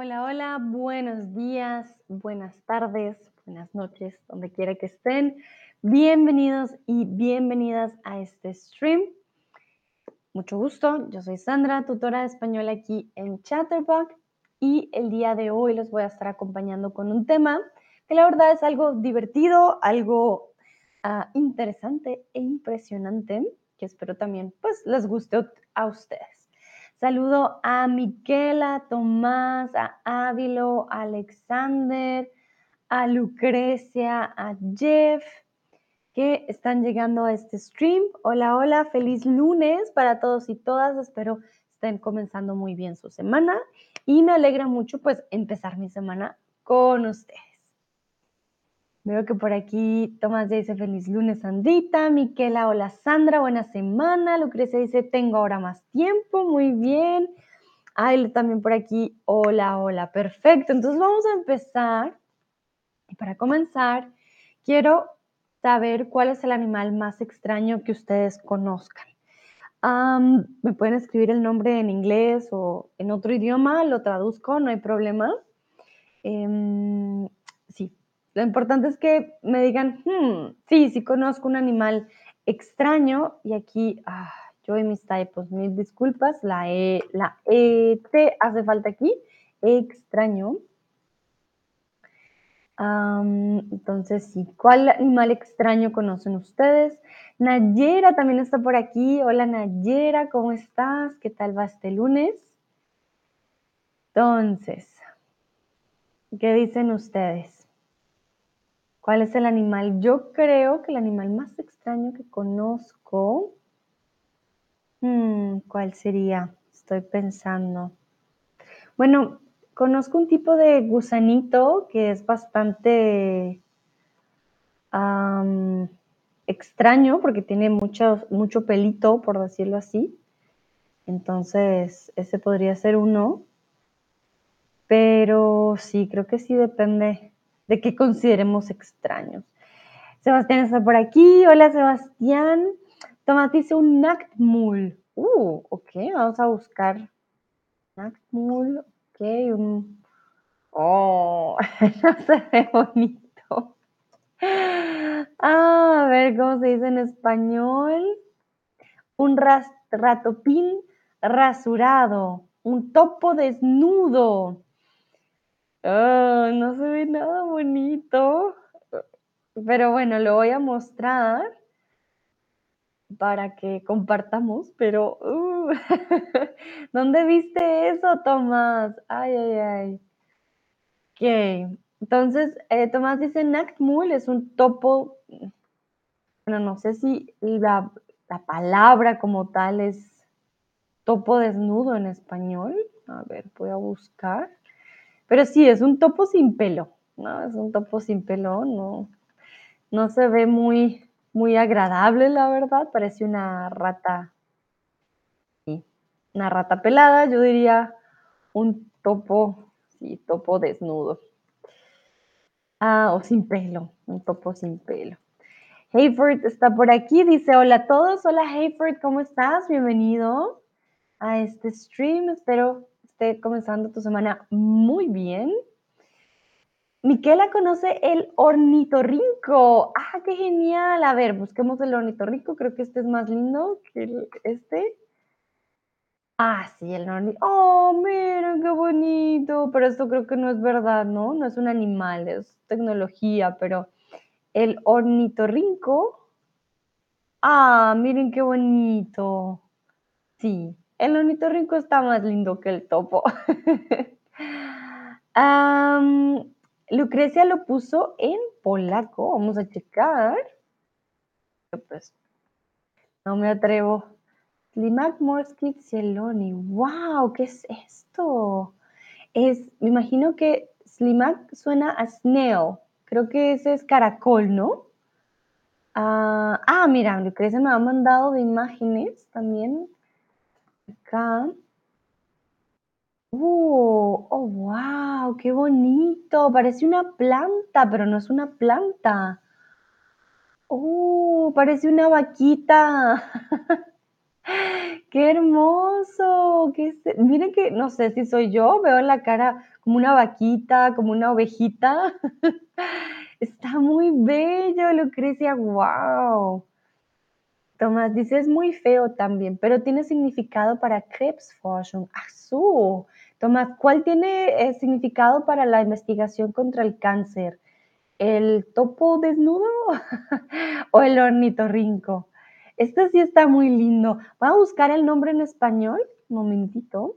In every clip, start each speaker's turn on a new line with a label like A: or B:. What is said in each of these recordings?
A: Hola, hola, buenos días, buenas tardes, buenas noches, donde quiera que estén. Bienvenidos y bienvenidas a este stream. Mucho gusto, yo soy Sandra, tutora de español aquí en Chatterbox y el día de hoy los voy a estar acompañando con un tema que la verdad es algo divertido, algo ah, interesante e impresionante, que espero también pues les guste a ustedes. Saludo a Miquela, Tomás, a Ávilo, a Alexander, a Lucrecia, a Jeff, que están llegando a este stream. Hola, hola, feliz lunes para todos y todas. Espero estén comenzando muy bien su semana y me alegra mucho pues empezar mi semana con ustedes. Veo que por aquí Tomás dice feliz lunes, Sandrita. Miquela, hola Sandra, buena semana. Lucrecia dice tengo ahora más tiempo, muy bien. Ay, también por aquí, hola, hola, perfecto. Entonces vamos a empezar. Y para comenzar, quiero saber cuál es el animal más extraño que ustedes conozcan. Me pueden escribir el nombre en inglés o en otro idioma, lo traduzco, no hay problema. Em, lo importante es que me digan, hmm, sí, sí conozco un animal extraño y aquí ah, yo y mis typos, mil disculpas, la E, la E, T hace falta aquí, extraño. entonces, sí, ¿cuál animal extraño conocen ustedes? Nayera también está por aquí. Hola Nayera, ¿cómo estás? ¿Qué tal va este lunes? Entonces, ¿qué dicen ustedes? ¿Cuál es el animal? Yo creo que el animal más extraño que conozco. Hmm, ¿Cuál sería? Estoy pensando. Bueno, conozco un tipo de gusanito que es bastante extraño porque tiene mucho, mucho pelito, por decirlo así. Entonces, ese podría ser uno. Pero sí, creo que sí depende de qué consideremos extraños. Sebastián está por aquí. Hola, Sebastián. Tomás dice un Nactmul. Uh, ok, vamos a buscar. Nactmul, ok, un... Oh, no se ve bonito. Ah, a ver cómo se dice en español. Un ratopín rasurado. Un topo desnudo. Ah, no se ve nada bonito. Pero bueno, lo voy a mostrar para que compartamos, pero uh, ¿dónde viste eso, Tomás? Ay, ay, ay. Ok, entonces, eh, Tomás dice Nactmul es un topo, bueno, no sé si la, la palabra como tal es topo desnudo en español. A ver, voy a buscar. Pero sí, es un topo sin pelo, ¿no? Es un topo sin pelo, no, no se ve muy, muy agradable, la verdad. Parece una rata, sí, una rata pelada, yo diría un topo, sí, topo desnudo. Ah, o sin pelo, un topo sin pelo. Hayford está por aquí, dice hola a todos. Hola Hayford, ¿cómo estás? Bienvenido a este stream. Espero esté comenzando tu semana muy bien. Miquela conoce el ornitorrinco. ¡Ah, qué genial! A ver, busquemos el ornitorrinco. Creo que este es más lindo que este. Ah, sí, el ornitorrinco. ¡Oh, miren qué bonito! Pero esto creo que no es verdad, ¿no? No es un animal, es tecnología, pero el ornitorrinco. ¡Ah, miren qué bonito! Sí, el ornitorrinco está más lindo que el topo. Lucrecia lo puso en polaco. Vamos a checar. Pues no me atrevo. Slimak Morsky Cieloni. ¡Wow! ¿Qué es esto? Es, me imagino que Slimak suena a snail. Creo que ese es caracol, ¿no? ah, ah mira, Lucrecia me ha mandado de imágenes también acá. Uh, oh, wow, qué bonito. Parece una planta, pero no es una planta. Oh, parece una vaquita. ¡Qué hermoso! ¿Qué? Miren que no sé si soy yo, veo en la cara como una vaquita, como una ovejita. Está muy bello, Lucrecia, wow. Tomás dice, es muy feo también, pero tiene significado para Krebsforschung. ¡Ah, su! Tomás, ¿cuál tiene eh, significado para la investigación contra el cáncer? ¿El topo desnudo o el ornitorrinco? Este sí está muy lindo. Voy a buscar el nombre en español. Un momentito.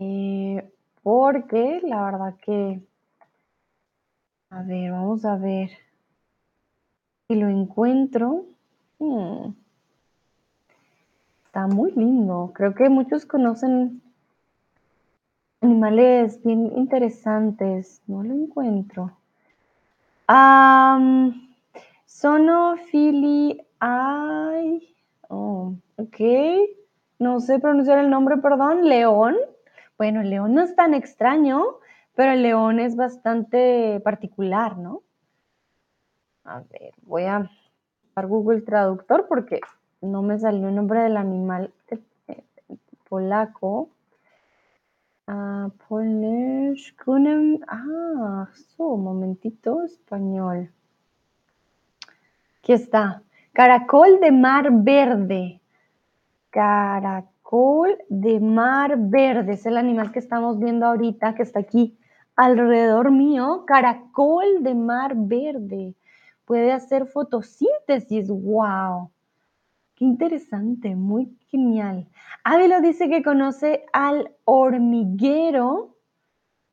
A: Eh, porque la verdad que... A ver, vamos a ver. Si lo encuentro. Hmm. Está muy lindo. Creo que muchos conocen animales bien interesantes. No lo encuentro. Um, Sonofili Ay, oh, ok. No sé pronunciar el nombre, perdón. León. Bueno, el león no es tan extraño, pero el león es bastante particular, ¿no? A ver, voy a Google Traductor porque no me salió el nombre del animal polaco. Ah, Polish, Ah, su momentito, español. Aquí está. Caracol de mar verde. Caracol de mar verde. Es el animal que estamos viendo ahorita, que está aquí alrededor mío. Caracol de mar verde. Puede hacer fotosíntesis. ¡Wow! Qué interesante, muy genial. Ávilo dice que conoce al hormiguero.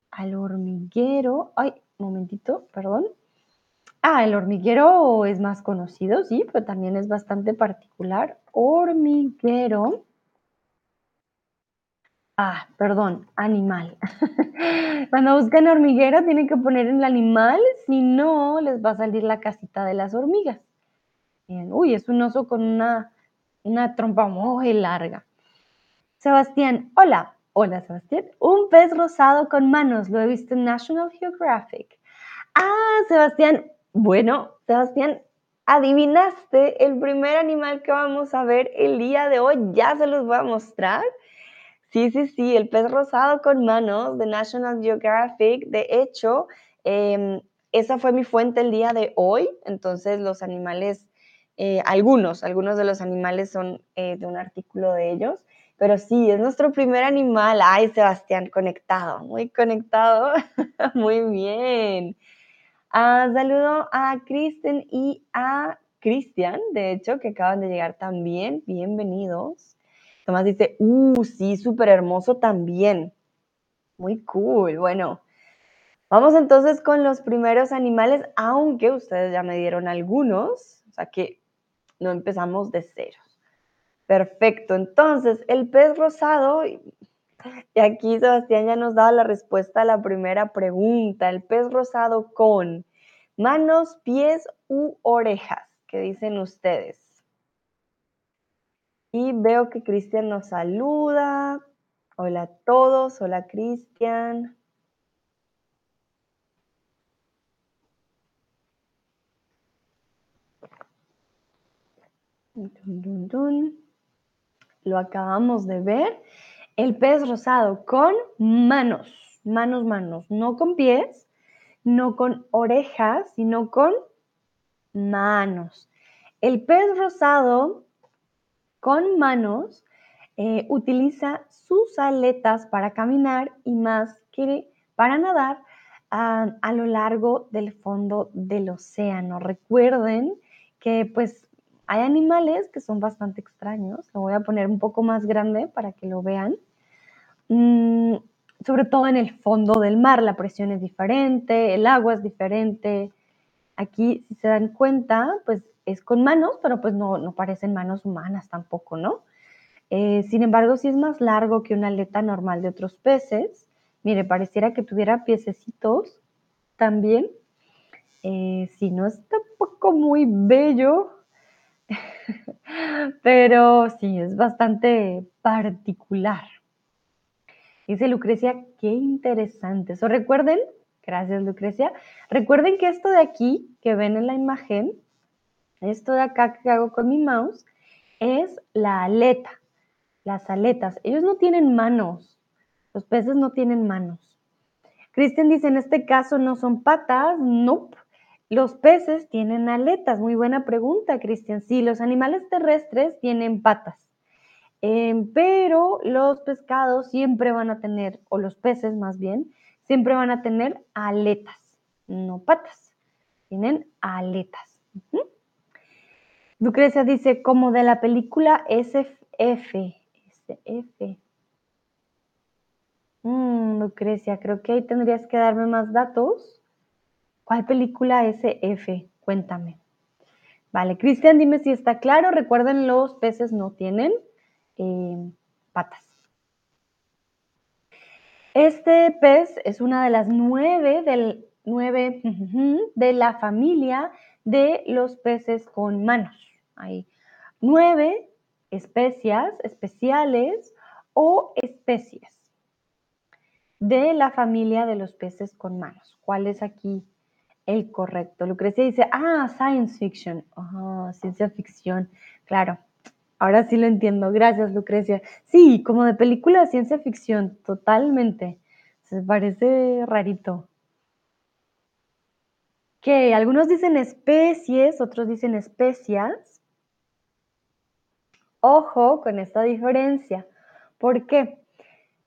A: Al hormiguero. Ay, momentito, perdón. Ah, el hormiguero es más conocido, sí, pero también es bastante particular. Hormiguero. Ah, perdón, animal. Cuando buscan hormiguero tienen que poner el animal, si no les va a salir la casita de las hormigas. Uy, es un oso con una, una trompa muy larga. Sebastián, hola. Hola, Sebastián. Un pez rosado con manos, lo he visto en National Geographic. Ah, Sebastián, bueno, Sebastián, adivinaste el primer animal que vamos a ver el día de hoy. Ya se los voy a mostrar. Sí, sí, sí, el pez rosado con manos de National Geographic. De hecho, em, esa fue mi fuente el día de hoy. Entonces, los animales, eh, algunos, algunos de los animales son eh, de un artículo de ellos. Pero sí, es nuestro primer animal. Ay, Sebastián, conectado, muy conectado. muy bien. Ah, saludo a Kristen y a Cristian, de hecho, que acaban de llegar también. Bienvenidos. Tomás dice, uh, sí, súper hermoso también. Muy cool. Bueno, vamos entonces con los primeros animales, aunque ustedes ya me dieron algunos, o sea que no empezamos de ceros. Perfecto, entonces el pez rosado, y aquí Sebastián ya nos daba la respuesta a la primera pregunta, el pez rosado con manos, pies u orejas, ¿qué dicen ustedes? Y veo que Cristian nos saluda. Hola a todos, hola Cristian. Lo acabamos de ver. El pez rosado con manos, manos, manos, no con pies, no con orejas, sino con manos. El pez rosado con manos eh, utiliza sus aletas para caminar y más que para nadar ah, a lo largo del fondo del océano. Recuerden que pues hay animales que son bastante extraños. Lo voy a poner un poco más grande para que lo vean. Mm, sobre todo en el fondo del mar, la presión es diferente, el agua es diferente. Aquí, si se dan cuenta, pues es con manos, pero pues no, no parecen manos humanas tampoco, ¿no? Eh, sin embargo, sí es más largo que una aleta normal de otros peces. Mire, pareciera que tuviera piececitos también. Eh, si no, está un poco muy bello, pero sí, es bastante particular. Dice Lucrecia, qué interesante. Eso recuerden, gracias Lucrecia, recuerden que esto de aquí que ven en la imagen, esto de acá que hago con mi mouse, es la aleta, las aletas. Ellos no tienen manos, los peces no tienen manos. Cristian dice, en este caso no son patas, no. Los peces tienen aletas. Muy buena pregunta, Cristian. Sí, los animales terrestres tienen patas. Em, pero los pescados siempre van a tener, o los peces más bien, siempre van a tener aletas, no patas. Tienen aletas. Lucrecia dice, como de la película SF. SF. Mm, Lucrecia, creo que ahí tendrías que darme más datos. ¿Cuál película SF? Cuéntame. Vale, Cristian, dime si está claro. Recuerden, los peces no tienen eh, patas. Este pez es una de las nueve, del, nueve de la familia de los peces con manos. Hay nueve especies especiales o especies de la familia de los peces con manos. ¿Cuál es aquí el correcto? Lucrecia dice, ah, science fiction, ciencia ficción, claro. Ahora sí lo entiendo. Gracias, Lucrecia. Sí, como de película de ciencia ficción, totalmente. Se parece rarito. Que algunos dicen especies, otros dicen especias. Ojo con esta diferencia. ¿Por qué?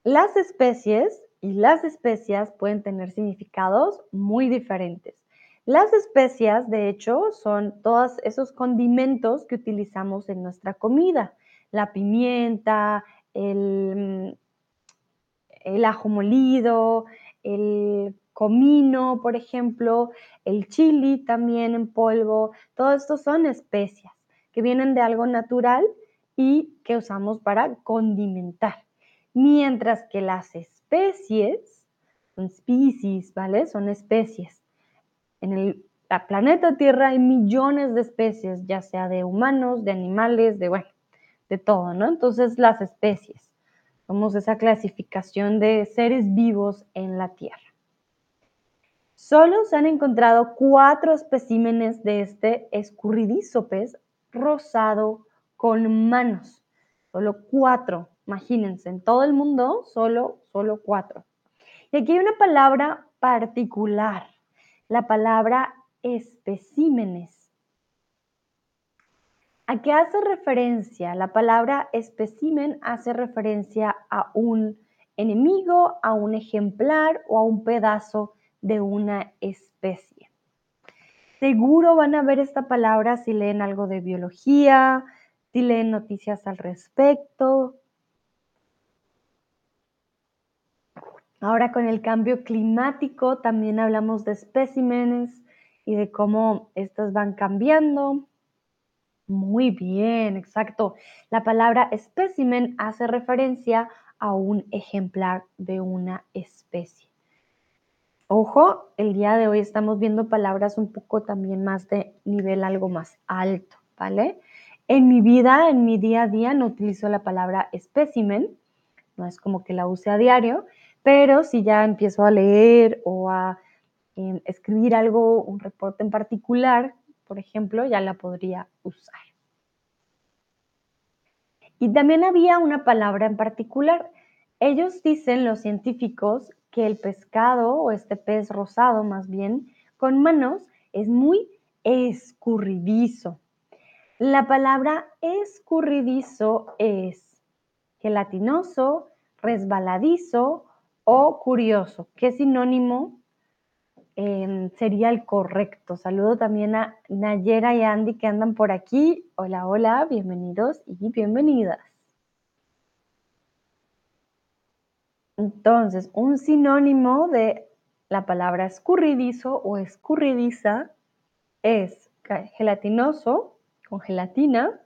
A: Las especies y las especias pueden tener significados muy diferentes. Las especias, de hecho, son todos esos condimentos que utilizamos en nuestra comida. La pimienta, el, el ajo molido, el comino, por ejemplo, el chili también en polvo. Todo esto son especias que vienen de algo natural y que usamos para condimentar. Mientras que las especies, son species, ¿vale? Son especies. En el planeta Tierra hay millones de especies, ya sea de humanos, de animales, de, bueno, de todo, ¿no? Entonces, las especies. Somos esa clasificación de seres vivos en la Tierra. Solo se han encontrado cuatro especímenes de este escurridizo pez rosado con manos. Solo cuatro. Imagínense, en todo el mundo, solo, solo cuatro. Y aquí hay una palabra particular, la palabra especímenes. ¿A qué hace referencia? La palabra especímen hace referencia a un enemigo, a un ejemplar o a un pedazo de una especie. Seguro van a ver esta palabra si leen algo de biología, si leen noticias al respecto, Ahora con el cambio climático también hablamos de especímenes y de cómo estas van cambiando. Muy bien, exacto. La palabra espécimen hace referencia a un ejemplar de una especie. Ojo, el día de hoy estamos viendo palabras un poco también más de nivel algo más alto, ¿vale? En mi vida, en mi día a día, no utilizo la palabra espécimen, no es como que la use a diario, pero si ya empiezo a leer o a em, escribir algo, un reporte en particular, por ejemplo, ya la podría usar. Y también había una palabra en particular. Ellos dicen, los científicos, que el pescado o este pez rosado más bien, con manos, es muy escurridizo. La palabra escurridizo es gelatinoso, resbaladizo o curioso. ¿Qué sinónimo em, sería el correcto? Saludo también a Nayera y Andy que andan por aquí. Hola, hola, bienvenidos y bienvenidas. Entonces, un sinónimo de la palabra escurridizo o escurridiza es gelatinoso, gelatina,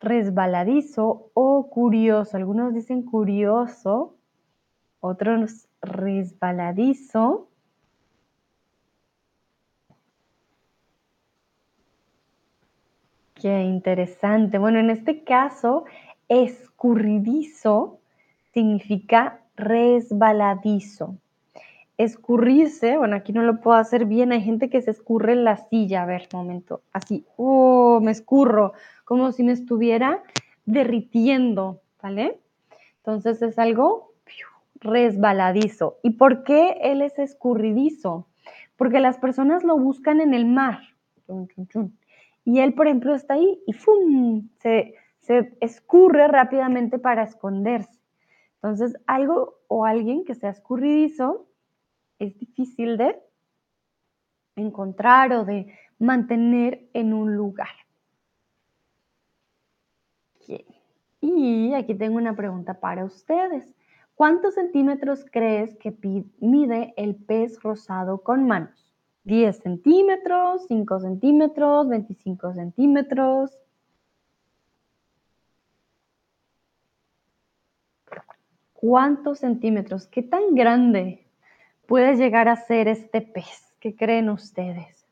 A: resbaladizo o curioso. Algunos dicen curioso, otros resbaladizo. Qué interesante. Bueno, en este caso, escurridizo significa resbaladizo. Escurrirse, bueno, aquí no lo puedo hacer bien, hay gente que se escurre en la silla, a ver, momento, así, oh, me escurro, como si me estuviera derritiendo, ¿vale? Entonces es algo resbaladizo. ¿Y por qué él es escurridizo? Porque las personas lo buscan en el mar. Y él, por ejemplo, está ahí y ¡fum! Se, se escurre rápidamente para esconderse. Entonces, algo o alguien que sea escurridizo es difícil de encontrar o de mantener en un lugar. Y aquí tengo una pregunta para ustedes. ¿Cuántos centímetros crees que mide el pez rosado con manos? ¿10 centímetros, 5 centímetros, 25 centímetros? ¿Cuántos centímetros? ¿Qué tan grande puede llegar a ser este pez? ¿Qué creen ustedes?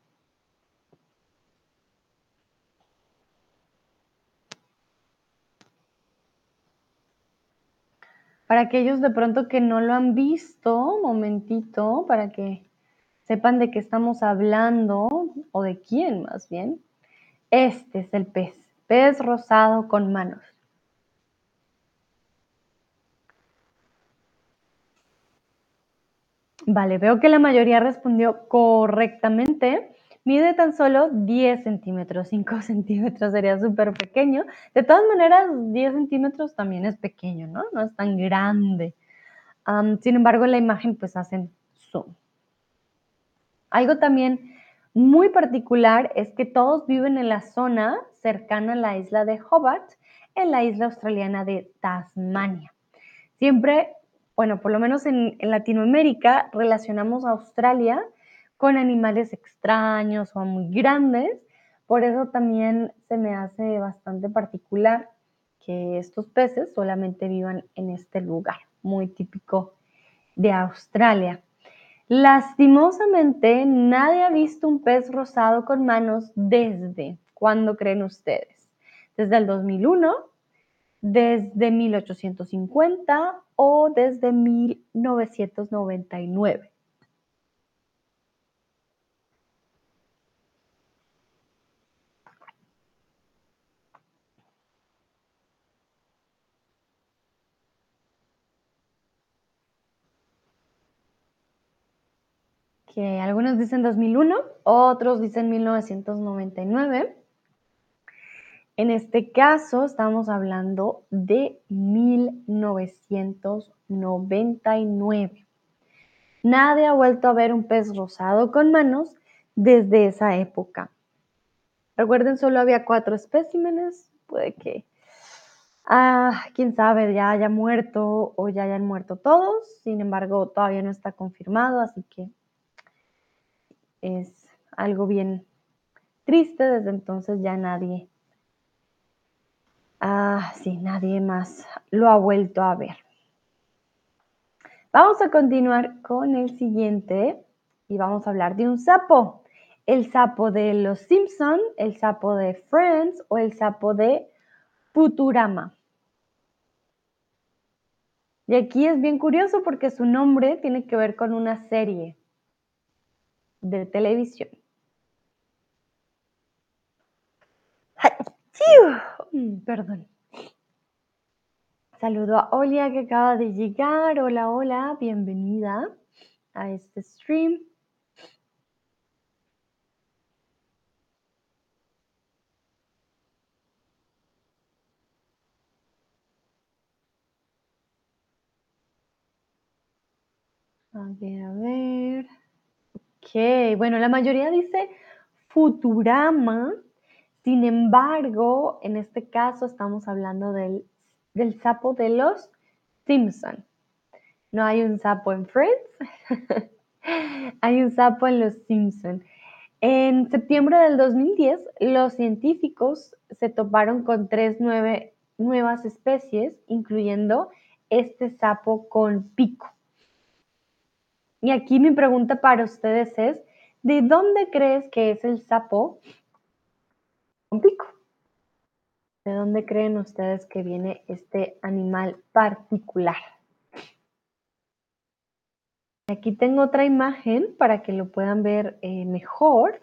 A: Para aquellos de pronto que no lo han visto, momentito, para que sepan de qué estamos hablando o de quién más bien. Este es el pez, pez rosado con manos. Vale, veo que la mayoría respondió correctamente. Mide tan solo 10 centímetros, 5 centímetros sería súper pequeño. De todas maneras, 10 centímetros también es pequeño, ¿no? No es tan grande. sin embargo, la imagen pues hacen zoom. Algo también muy particular es que todos viven en la zona cercana a la isla de Hobart, en la isla australiana de Tasmania. Siempre, bueno, por lo menos en, Latinoamérica, relacionamos a Australia con animales extraños o muy grandes. Por eso también se me hace bastante particular que estos peces solamente vivan en este lugar, muy típico de Australia. Lastimosamente, nadie ha visto un pez rosado con manos desde, ¿cuándo creen ustedes? ¿Desde el 2001? ¿Desde 1850 o desde 1999? que algunos dicen 2001, otros dicen 1999. En este caso estamos hablando de 1999. Nadie ha vuelto a ver un pez rosado con manos desde esa época. Recuerden, solo había cuatro especímenes, puede que, ah, quién sabe, ya haya muerto o ya hayan muerto todos, sin embargo, todavía no está confirmado, así que es algo bien triste, desde entonces ya nadie, ah, sí, nadie más lo ha vuelto a ver. Vamos a continuar con el siguiente y vamos a hablar de un sapo. El sapo de Los Simpson, el sapo de Friends o el sapo de Futurama. Y aquí es bien curioso porque su nombre tiene que ver con una serie de televisión. Mm, perdón. Saludo a Olia que acaba de llegar. Hola, hola, bienvenida a este stream. A ver, a ver. Ok, bueno, la mayoría dice Futurama. Sin embargo, en este caso estamos hablando del, del sapo de los Simpson. No hay un sapo en Friends, hay un sapo en los Simpson. En septiembre del 2010, los científicos se toparon con tres nuevas especies, incluyendo este sapo con pico. Y aquí mi pregunta para ustedes es, ¿de dónde crees que es el sapo pico? ¿De dónde creen ustedes que viene este animal particular? Aquí tengo otra imagen para que lo puedan ver eh, mejor.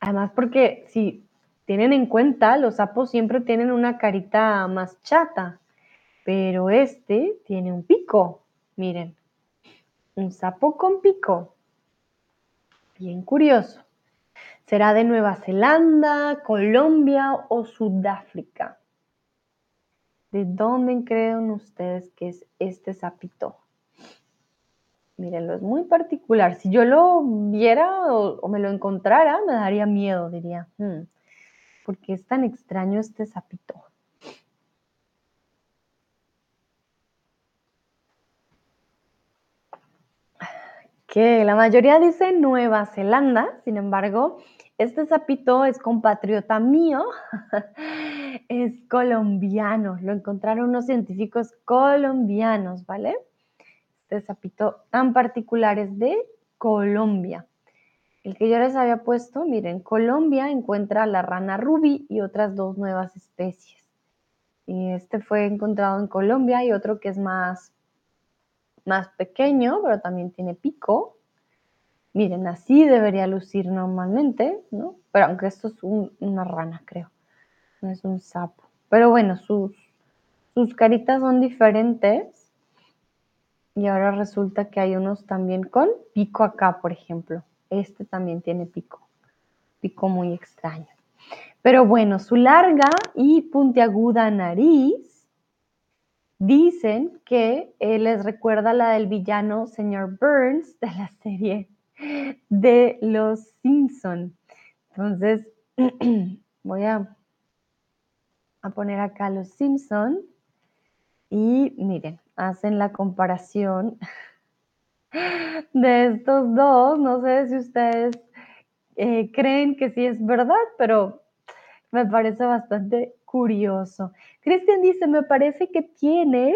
A: Además, porque si tienen en cuenta, los sapos siempre tienen una carita más chata, pero este tiene un pico. Miren, un sapo con pico. Bien curioso. ¿Será de Nueva Zelanda, Colombia o Sudáfrica? ¿De dónde creen ustedes que es este sapito? Mírenlo, es muy particular. Si yo lo viera o, me lo encontrara, me daría miedo, diría. Hmm, ¿Por qué es tan extraño este sapito? Que la mayoría dice Nueva Zelanda, sin embargo, este sapito es compatriota mío, es colombiano, lo encontraron unos científicos colombianos, ¿vale? Este sapito tan particular es de Colombia. El que yo les había puesto, miren, Colombia encuentra la rana rubí y otras dos nuevas especies. Y este fue encontrado en Colombia y otro que es más, más pequeño, pero también tiene pico. Miren, así debería lucir normalmente, ¿no? Pero aunque esto es una rana, creo. No es un sapo. Pero bueno, sus, sus caritas son diferentes y ahora resulta que hay unos también con pico acá, por ejemplo. Este también tiene pico. Pico muy extraño. Pero bueno, su larga y puntiaguda nariz dicen que les recuerda la del villano señor Burns de la serie de Los Simpson. Entonces, voy a, a poner acá Los Simpson y miren, hacen la comparación de estos dos. No sé si ustedes eh, creen que sí es verdad, pero me parece bastante curioso. Cristian dice, me parece que tiene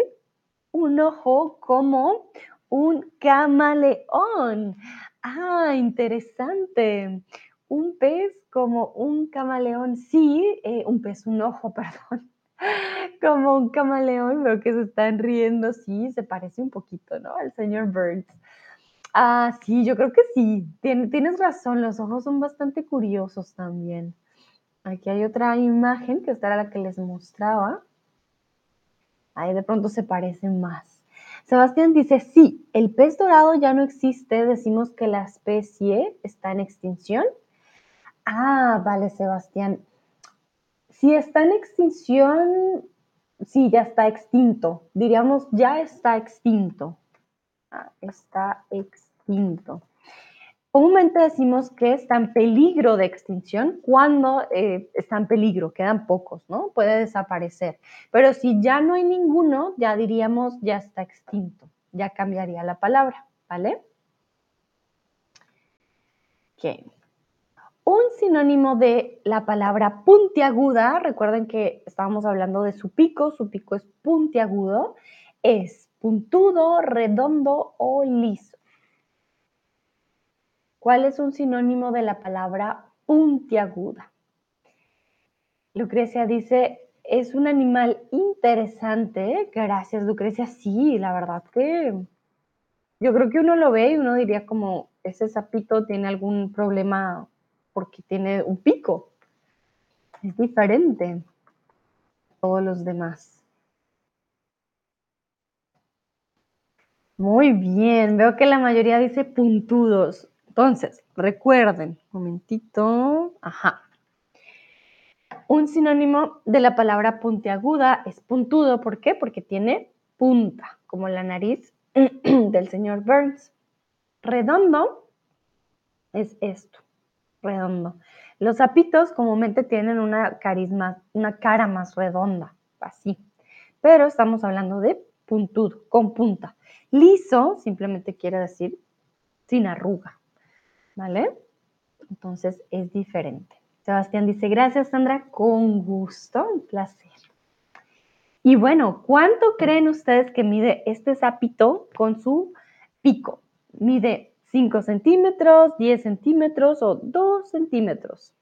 A: un ojo como un camaleón. Ah, interesante. Un pez como un camaleón. Sí, eh, un pez, un ojo, perdón como un camaleón, veo que se están riendo, sí, se parece un poquito, ¿no? Al señor Burns. Ah, sí, yo creo que sí, tienes razón, los ojos son bastante curiosos también. Aquí hay otra imagen que esta era la que les mostraba. Ahí de pronto se parecen más. Sebastián dice, sí, el pez dorado ya no existe, decimos que la especie está en extinción. Ah, vale, Sebastián. Si está en extinción, sí, ya está extinto. Diríamos, ya está extinto. Ah, está extinto. Comúnmente decimos que está en peligro de extinción cuando eh, está en peligro, quedan pocos, ¿no? Puede desaparecer. Pero si ya no hay ninguno, ya diríamos ya está extinto, ya cambiaría la palabra, ¿vale? Ok. Un sinónimo de la palabra puntiaguda, recuerden que estábamos hablando de su pico, su pico es puntiagudo, es puntudo, redondo o liso. ¿Cuál es un sinónimo de la palabra puntiaguda? Lucrecia dice, es un animal interesante. Gracias, Lucrecia. Sí, la verdad que yo creo que uno lo ve y uno diría como, ese sapito tiene algún problema porque tiene un pico. Es diferente a todos los demás. Muy bien, veo que la mayoría dice puntudos. Entonces, recuerden, momentito, ajá. Un sinónimo de la palabra puntiaguda es puntudo, ¿por qué? Porque tiene punta, como la nariz del señor Burns. Redondo es esto redondo. Los sapitos comúnmente tienen una, una cara más redonda, así. Pero estamos hablando de puntudo, con punta. Liso simplemente quiere decir sin arruga, ¿vale? Entonces es diferente. Sebastián dice, gracias Sandra, con gusto, un placer. Y bueno, ¿cuánto creen ustedes que mide este sapito con su pico? Mide 5 centímetros, 10 centímetros o 2 centímetros.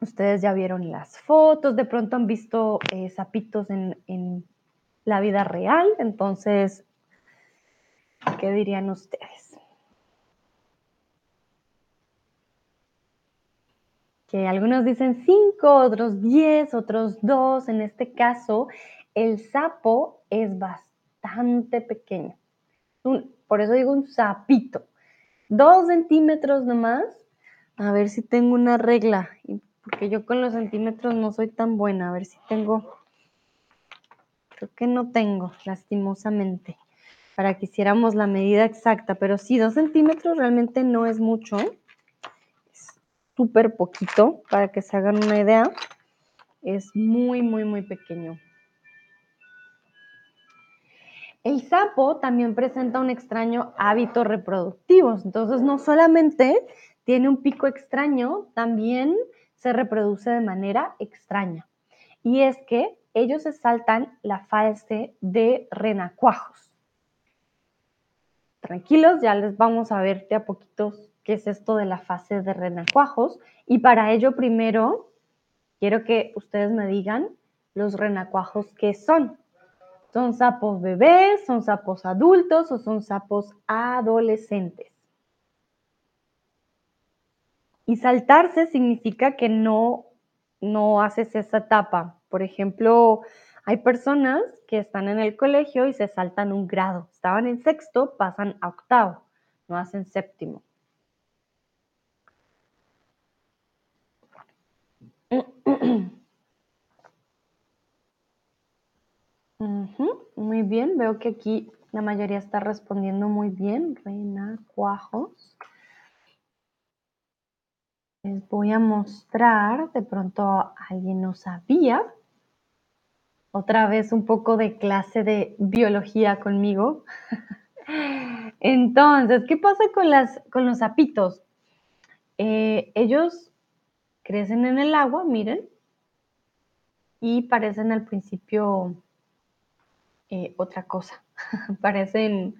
A: Ustedes ya vieron las fotos, de pronto han visto eh, sapitos en, la vida real. Entonces, ¿qué dirían ustedes? Que algunos dicen cinco, otros diez, otros dos. En este caso, el sapo es bastante pequeño. por eso digo un sapito. Dos centímetros nomás. A ver si tengo una regla. Porque yo con los centímetros no soy tan buena. A ver si tengo. Creo que no tengo, lastimosamente. Para que hiciéramos la medida exacta. Pero sí, dos centímetros realmente no es mucho. Es súper poquito. Para que se hagan una idea. Es muy, muy, muy pequeño. El sapo también presenta un extraño hábito reproductivo, entonces no solamente tiene un pico extraño, también se reproduce de manera extraña. Y es que ellos se saltan la fase de renacuajos. Tranquilos, ya les vamos a ver de a poquitos qué es esto de la fase de renacuajos. Y para ello primero quiero que ustedes me digan los renacuajos qué son. ¿Son sapos bebés, son sapos adultos o son sapos adolescentes? Y saltarse significa que no, no haces esa etapa. Por ejemplo, hay personas que están en el colegio y se saltan un grado. Estaban en sexto, pasan a octavo, no hacen séptimo. muy bien, veo que aquí la mayoría está respondiendo muy bien. Reina Cuajos. Les voy a mostrar, de pronto alguien no sabía. Otra vez un poco de clase de biología conmigo. Entonces, ¿qué pasa con, los sapitos? Eh, ellos crecen en el agua, miren, y parecen al principio eh, otra cosa. Parecen,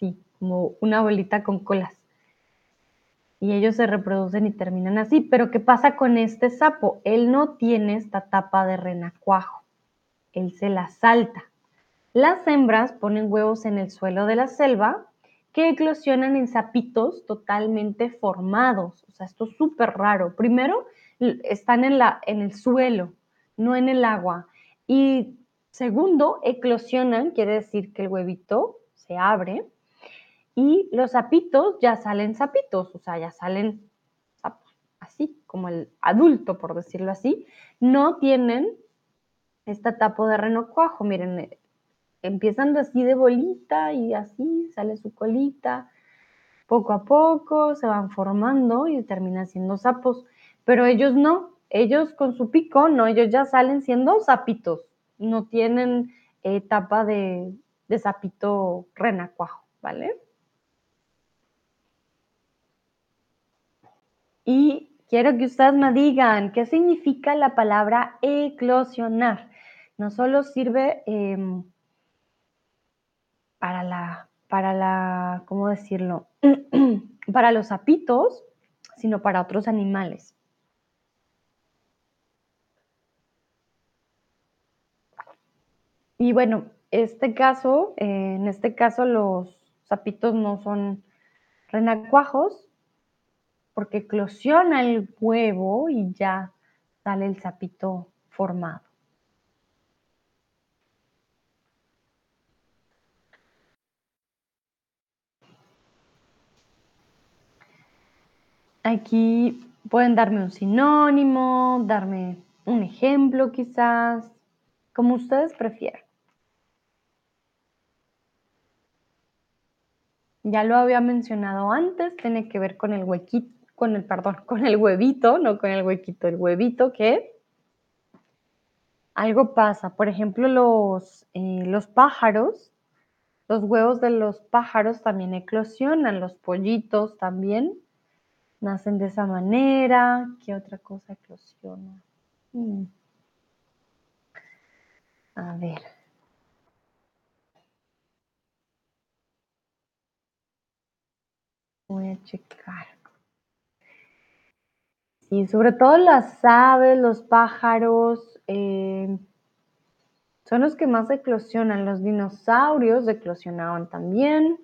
A: sí, como una bolita con colas. Y ellos se reproducen y terminan así. Pero ¿qué pasa con este sapo? Él no tiene esta tapa de renacuajo. Él se la salta. Las hembras ponen huevos en el suelo de la selva que eclosionan en sapitos totalmente formados. O sea, esto es súper raro. Primero, están en, la, en el suelo, no en el agua. Y Segundo, eclosionan, quiere decir que el huevito se abre y los sapitos ya salen sapitos, o sea, ya salen así, como el adulto, por decirlo así. No tienen esta tapa de renocuajo, miren, eh, empiezan así de bolita y así sale su colita. Poco a poco se van formando y terminan siendo sapos, pero ellos no, ellos con su pico, no, ellos ya salen siendo sapitos no tienen etapa de, de sapito renacuajo, ¿vale? Y quiero que ustedes me digan qué significa la palabra eclosionar. No solo sirve em, para la, para la, ¿cómo decirlo? para los sapitos, sino para otros animales. Y bueno, este caso, eh, en este caso los sapitos no son renacuajos porque eclosiona el huevo y ya sale el sapito formado. Aquí pueden darme un sinónimo, darme un ejemplo quizás, como ustedes prefieran. Ya lo había mencionado antes, tiene que ver con el huequito, con el, perdón, con el huevito, no con el huequito, el huevito que algo pasa. Por ejemplo, los, eh, los pájaros, los huevos de los pájaros también eclosionan, los pollitos también nacen de esa manera. ¿Qué otra cosa eclosiona? Mm. A ver. Voy a checar. Y sobre todo las aves, los pájaros, eh, son los que más eclosionan. Los dinosaurios eclosionaban también.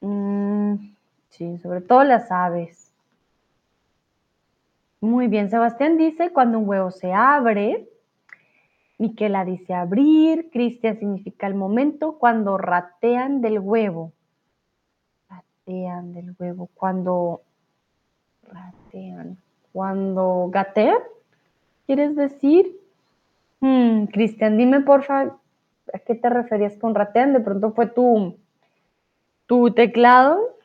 A: Mm, sí, sobre todo las aves. Muy bien, Sebastián dice cuando un huevo se abre. Miquela dice abrir. Cristian significa el momento cuando ratean del huevo. Ratean del huevo. Cuando ratean. Cuando gatean. ¿Quieres decir? Hmm, Cristian, dime porfa, ¿a qué te referías con ratean? De pronto fue tu, tu teclado.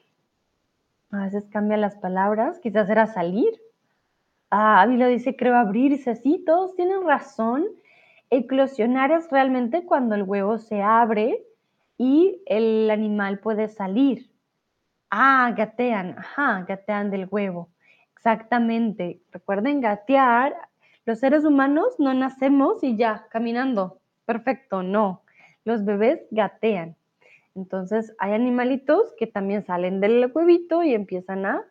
A: A veces cambia las palabras. Quizás era salir. Ah, Ávila dice, creo abrirse. Sí, todos tienen razón. Eclosionar es realmente cuando el huevo se abre y el animal puede salir. Ah, gatean. Ajá, gatean del huevo. Exactamente. Recuerden, gatear los seres humanos no nacemos y ya, caminando. Perfecto, no. Los bebés gatean. Entonces hay animalitos que también salen del huevito y empiezan a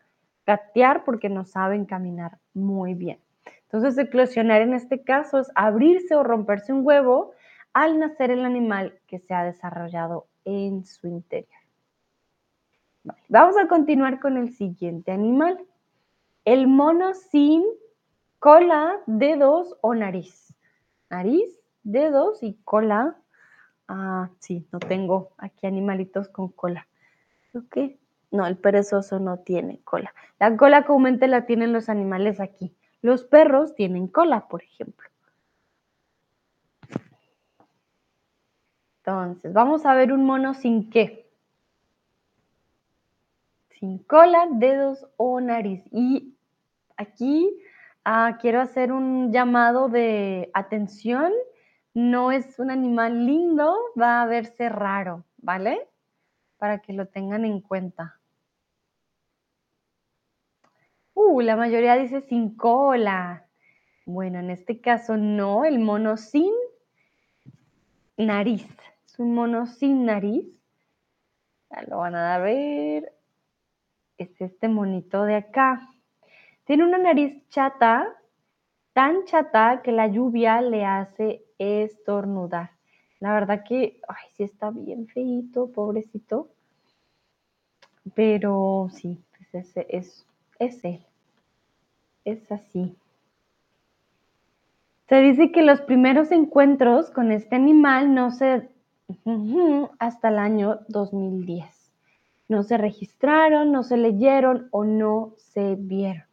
A: gatear porque no saben caminar muy bien. Entonces eclosionar en este caso es abrirse o romperse un huevo al nacer el animal que se ha desarrollado en su interior. Vamos a continuar con el siguiente animal. El mono sin cola, dedos o nariz. Nariz, dedos y cola. Ah, sí, no tengo aquí animalitos con cola. ¿Ok? No, el perezoso no tiene cola. La cola comúnmente la tienen los animales aquí. Los perros tienen cola, por ejemplo. Entonces, vamos a ver un mono sin qué. Sin cola, dedos o nariz. Y aquí Ah, quiero hacer un llamado de atención. No es un animal lindo, va a verse raro, ¿vale? Para que lo tengan en cuenta. Uh, la mayoría dice sin cola. Bueno, en este caso no, el mono sin nariz. Es un mono sin nariz. Ya lo van a ver. Es este monito de acá. Tiene una nariz chata, tan chata que la lluvia le hace estornudar. La verdad que, ay, sí está bien feito, pobrecito. Pero sí, pues es, es él. Es así. Se dice que los primeros encuentros con este animal no se hasta el año 2010. No se registraron, no se leyeron o no se vieron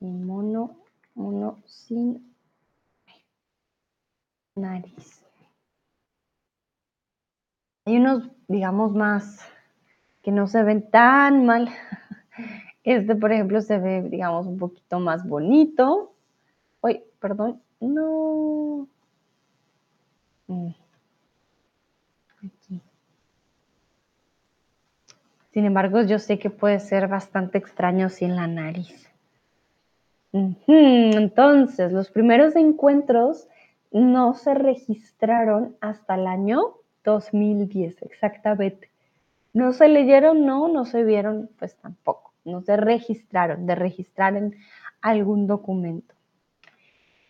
A: mono, mono sin nariz. Hay unos, digamos, más que no se ven tan mal. Este, por ejemplo, se ve, digamos, un poquito más bonito. Uy, perdón, no. Mm. Aquí. Sin embargo, yo sé que puede ser bastante extraño sin la nariz. Entonces, los primeros encuentros no se registraron hasta el año 2010, exactamente. No se leyeron, no, no se vieron, pues tampoco. No se registraron, de registrar en algún documento.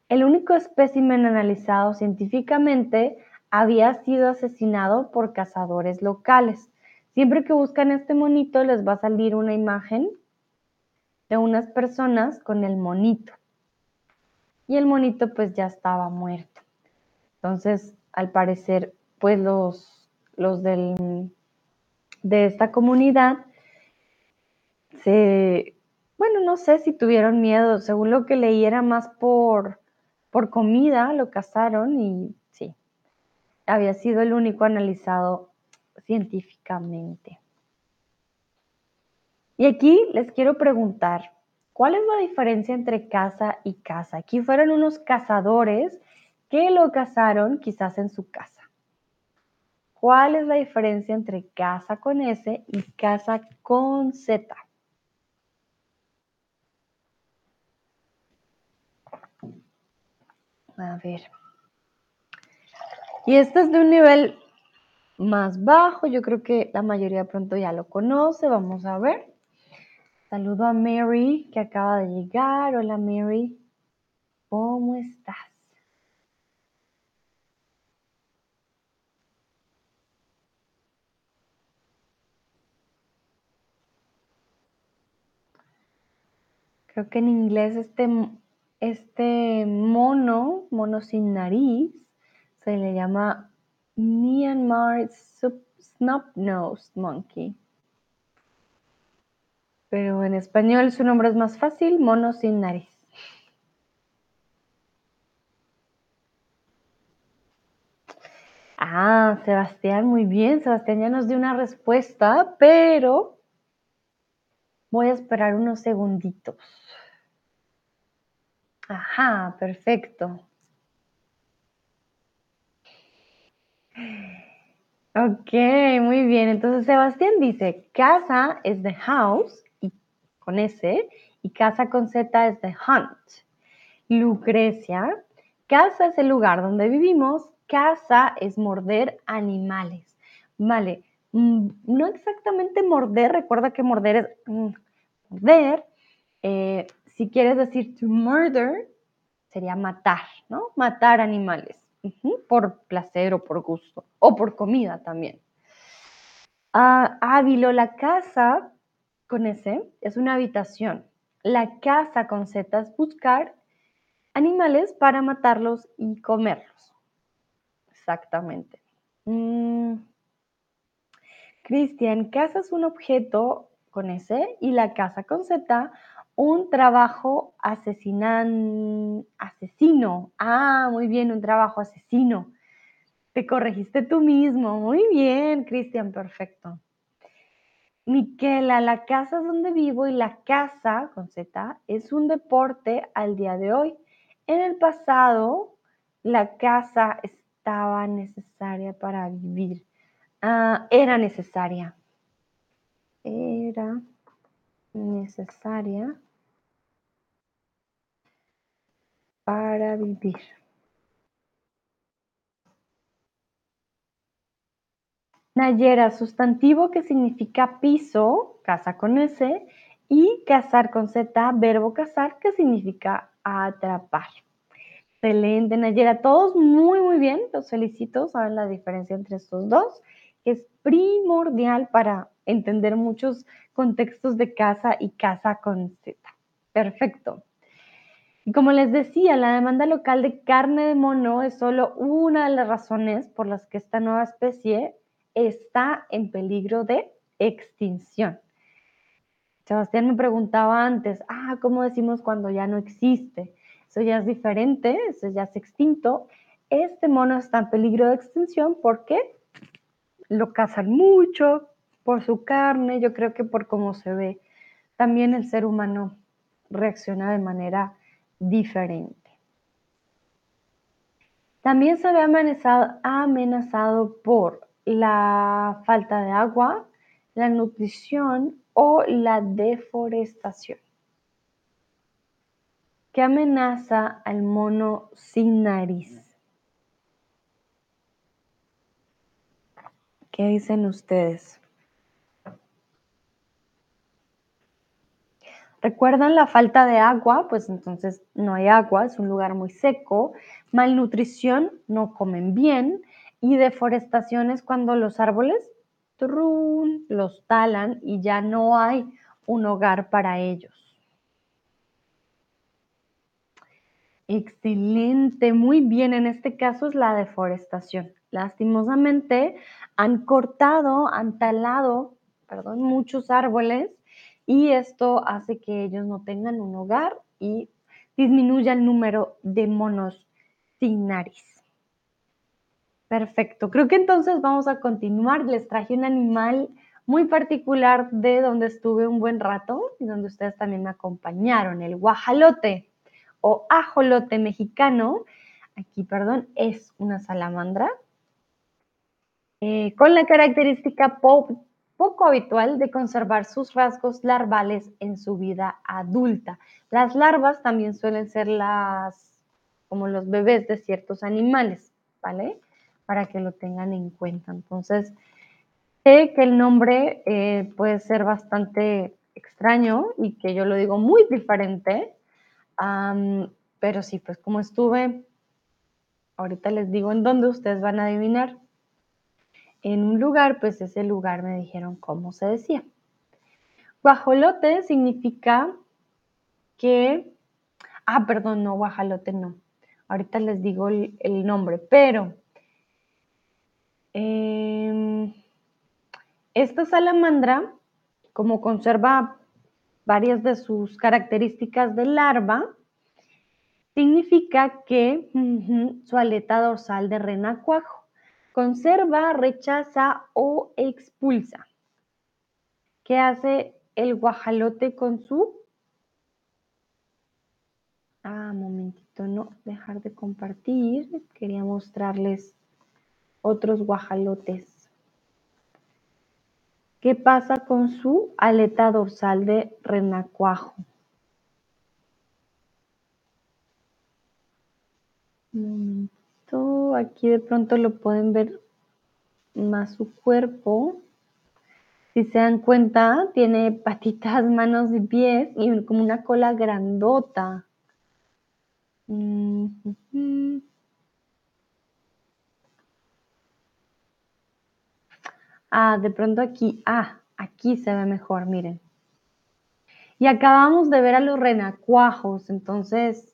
A: El único espécimen analizado científicamente había sido asesinado por cazadores locales. Siempre que buscan este monito les va a salir una imagen de unas personas con el monito. Y el monito pues ya estaba muerto. Entonces, al parecer, pues los, los del, de esta comunidad se, bueno, no sé si tuvieron miedo, según lo que leí era más por, por comida, lo cazaron y sí, había sido el único analizado científicamente. Y aquí les quiero preguntar, ¿cuál es la diferencia entre casa y casa? Aquí fueron unos cazadores que lo cazaron quizás en su casa. ¿Cuál es la diferencia entre casa con S y casa con Z? A ver. Y esto es de un nivel más bajo. Yo creo que la mayoría pronto ya lo conoce. Vamos a ver. Saludo a Mary que acaba de llegar. Hola Mary, ¿cómo estás? Creo que en inglés este, este mono, mono sin nariz, se le llama Myanmar Snub Nosed Monkey. Pero en español su nombre es más fácil, mono sin nariz. Ah, Sebastián, muy bien. Sebastián ya nos dio una respuesta, pero voy a esperar unos segunditos. Ajá, perfecto. Ok, muy bien. Entonces Sebastián dice, casa es the house, con S, y casa con Z es the hunt. Lucrecia, casa es el lugar donde vivimos, casa es morder animales. Vale, mm, no exactamente morder, recuerda que morder es mm, morder. Eh, si quieres decir to murder, sería matar, ¿no? Matar animales, por placer o por gusto, o por comida también. Ah, Ávilo, la casa con S es una habitación. La casa con Z es buscar animales para matarlos y comerlos. Exactamente. Mm. Cristian, casa es un objeto con S y la casa con Z, un trabajo asesinan, asesino. Ah, muy bien, un trabajo asesino. Te corregiste tú mismo. Muy bien, Cristian, perfecto. Miquela, la casa es donde vivo y la casa con Z es un deporte al día de hoy. En el pasado, la casa es estaba necesaria para vivir. Ah, era necesaria. Era necesaria para vivir. Nayera, sustantivo que significa piso, casa con S, y casar con Z, verbo casar, que significa atrapar. Excelente, Nayera. Todos muy, muy bien. Los felicito. Saben la diferencia entre estos dos. Es primordial para entender muchos contextos de casa y casa con Z. Perfecto. Y como les decía, la demanda local de carne de mono es solo una de las razones por las que esta nueva especie está en peligro de extinción. Sebastián me preguntaba antes, ah, ¿cómo decimos cuando ya no existe? Eso ya es diferente, eso ya es extinto. Este mono está en peligro de extinción porque lo cazan mucho por su carne, yo creo que por cómo se ve. También el ser humano reacciona de manera diferente. También se ve amenazado, amenazado por la falta de agua, la nutrición o la deforestación. ¿Qué amenaza al mono sin nariz? ¿Qué dicen ustedes? ¿Recuerdan la falta de agua? Pues entonces no hay agua, es un lugar muy seco. Malnutrición, no comen bien. Y deforestación es cuando los árboles los talan y ya no hay un hogar para ellos. Excelente, muy bien. En este caso es la deforestación. Lastimosamente han cortado, han talado, perdón, muchos árboles y esto hace que ellos no tengan un hogar y disminuya el número de monos sin nariz. Perfecto, creo que entonces vamos a continuar. Les traje un animal muy particular de donde estuve un buen rato y donde ustedes también me acompañaron, el guajalote o ajolote mexicano, aquí, perdón, es una salamandra, eh, con la característica poco habitual de conservar sus rasgos larvales en su vida adulta. Las larvas también suelen ser las, como los bebés de ciertos animales, ¿vale? Para que lo tengan en cuenta. Entonces, sé que el nombre eh, puede ser bastante extraño y que yo lo digo muy diferente, pero sí, pues como estuve, ahorita les digo en dónde ustedes van a adivinar. En un lugar, pues ese lugar me dijeron cómo se decía. Guajolote significa que, ah, perdón, no, guajalote no. Ahorita les digo el, el nombre, pero em, esta salamandra, como conserva varias de sus características de larva, significa que su aleta dorsal de renacuajo conserva, rechaza o expulsa. ¿Qué hace el guajalote con su... Ah, momentito, no, dejar de compartir. Quería mostrarles otros guajalotes. ¿Qué pasa con su aleta dorsal de renacuajo? Aquí de pronto lo pueden ver más su cuerpo. Si se dan cuenta, tiene patitas, manos y pies y como una cola grandota. Mm. Ah, de pronto aquí, ah, aquí se ve mejor, miren. Y acabamos de ver a los renacuajos, entonces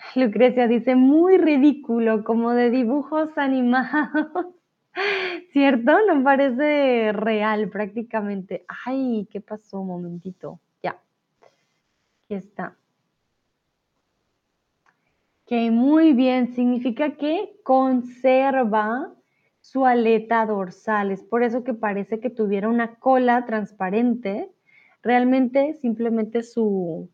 A: Lucrecia dice, muy ridículo, como de dibujos animados. ¿Cierto? No parece real prácticamente. Ay, ¿qué pasó? Un momentito. Ya. Aquí está. Que muy bien, significa que conserva su aleta dorsal. Es por eso que parece que tuviera una cola transparente. Realmente simplemente su,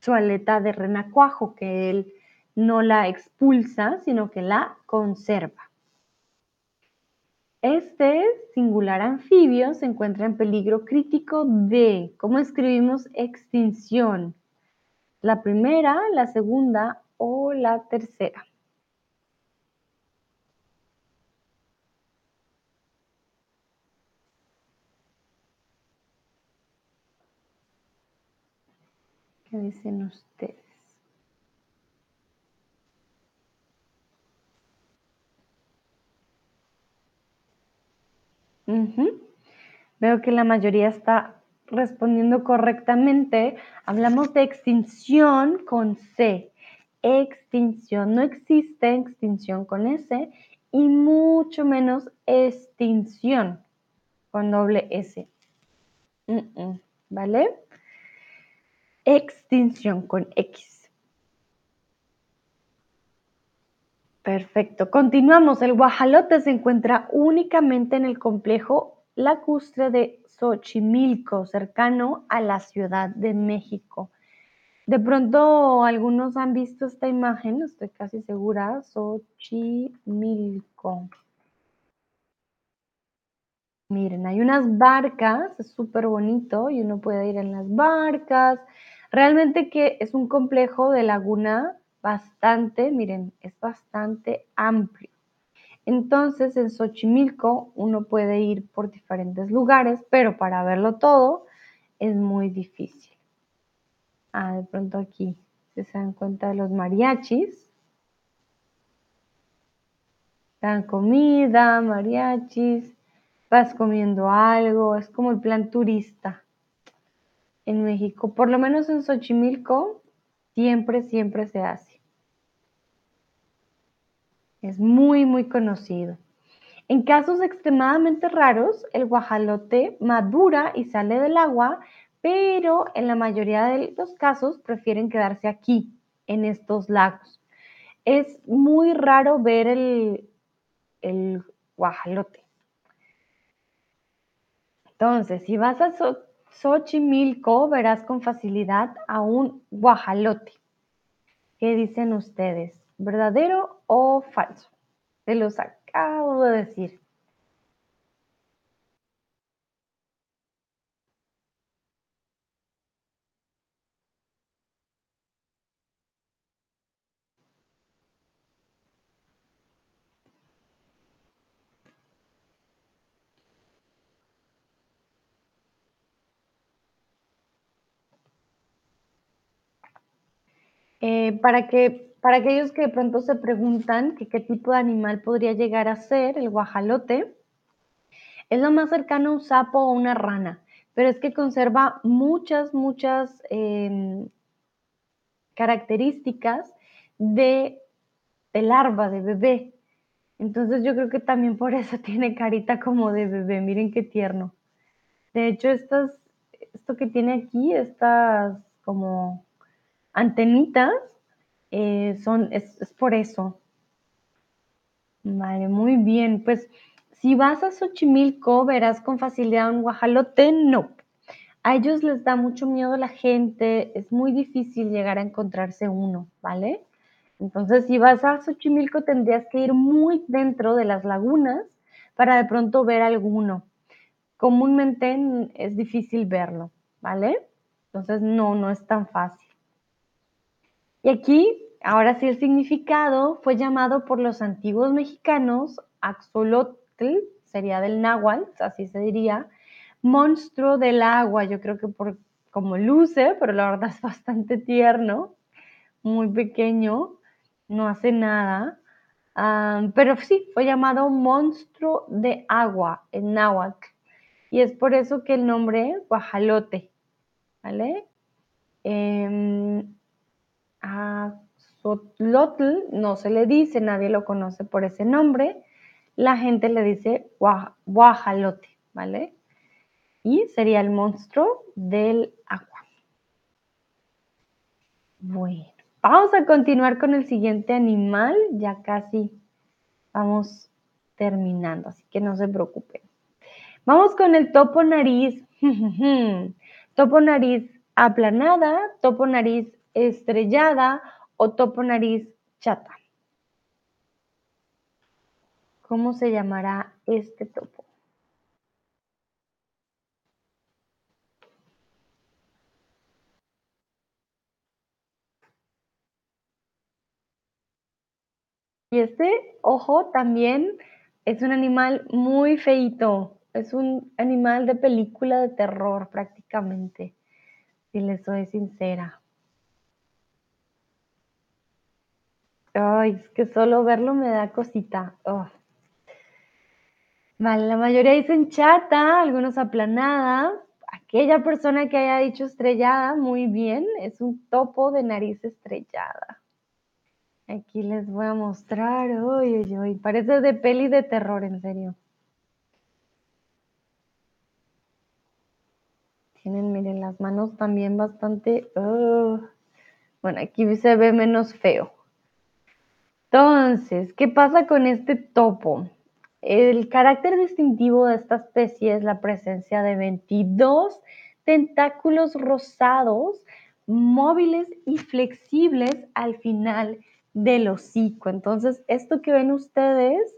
A: su aleta de renacuajo, que él no la expulsa, sino que la conserva. Este singular anfibio se encuentra en peligro crítico de, ¿cómo escribimos extinción? ¿La primera, la segunda o la tercera? ¿Qué dicen ustedes? Ujú. Veo que la mayoría está respondiendo correctamente. Hablamos de extinción con C. Extinción. No existe extinción con S y mucho menos extinción con doble S. Mm, ¿Vale? Extinción con X. Perfecto. Continuamos. El guajalote se encuentra únicamente en el complejo lacustre de Xochimilco, cercano a la Ciudad de México. De pronto algunos han visto esta imagen, estoy casi segura, Xochimilco. Miren, hay unas barcas, es súper bonito y uno puede ir en las barcas. Realmente que es un complejo de laguna bastante, miren, es bastante amplio. Entonces, en Xochimilco uno puede ir por diferentes lugares, pero para verlo todo es muy difícil. Ah, de pronto aquí, se dan cuenta de los mariachis. Dan comida, mariachis, vas comiendo algo, es como el plan turista en México. Por lo menos en Xochimilco, siempre, siempre se hace. Es muy, muy conocido. En casos extremadamente raros, el guajalote madura y sale del agua, pero en la mayoría de los casos prefieren quedarse aquí, en estos lagos. Es muy raro ver el, el guajalote. Entonces, si vas a Xochimilco, verás con facilidad a un guajalote. ¿Qué dicen ustedes? ¿Verdadero o falso? Se los acabo de decir. Eh, para, que, para aquellos que de pronto se preguntan qué tipo de animal podría llegar a ser el guajalote, es lo más cercano a un sapo o una rana, pero es que conserva muchas, muchas em, características de, de larva, de bebé. Entonces yo creo que también por eso tiene carita como de bebé, miren qué tierno. De hecho, estas, esto que tiene aquí, estas como antenitas, eh, son, es, es por eso. Vale, muy bien. Pues si vas a Xochimilco, verás con facilidad un guajalote. No. A ellos les da mucho miedo la gente, es muy difícil llegar a encontrarse uno, ¿vale? Entonces, si vas a Xochimilco, tendrías que ir muy dentro de las lagunas para de pronto ver alguno. Comúnmente es difícil verlo, ¿vale? Entonces, no, no es tan fácil. Y aquí, ahora sí, el significado fue llamado por los antiguos mexicanos axolotl, sería del náhuatl, así se diría, monstruo del agua, yo creo que por como luce, pero la verdad es bastante tierno, muy pequeño, no hace nada. Ah, pero sí, fue llamado monstruo de agua en náhuatl. Y es por eso que el nombre guajalote, ¿vale? Eh, a Sotlotl no se le dice, nadie lo conoce por ese nombre. La gente le dice guajalote, ¿vale? Y sería el monstruo del agua. Bueno. Vamos a continuar con el siguiente animal, ya casi vamos terminando, así que no se preocupen. Vamos con el topo nariz. topo nariz aplanada, topo nariz estrellada o topo nariz chata. ¿Cómo se llamará este topo? Y este, ojo, también es un animal muy feito. Es un animal de película de terror prácticamente, si les soy sincera. Ay, es que solo verlo me da cosita. Vale, la mayoría dicen chata, algunos aplanada. Aquella persona que haya dicho estrellada, muy bien, es un topo de nariz estrellada. Aquí les voy a mostrar. Uy, uy, uy. Parece de peli de terror, en serio. Tienen, miren, las manos también bastante. Uh, bueno, aquí se ve menos feo. Entonces, ¿qué pasa con este topo? El carácter distintivo de esta especie es la presencia de 22 tentáculos rosados, móviles y flexibles al final del hocico. Entonces, esto que ven ustedes,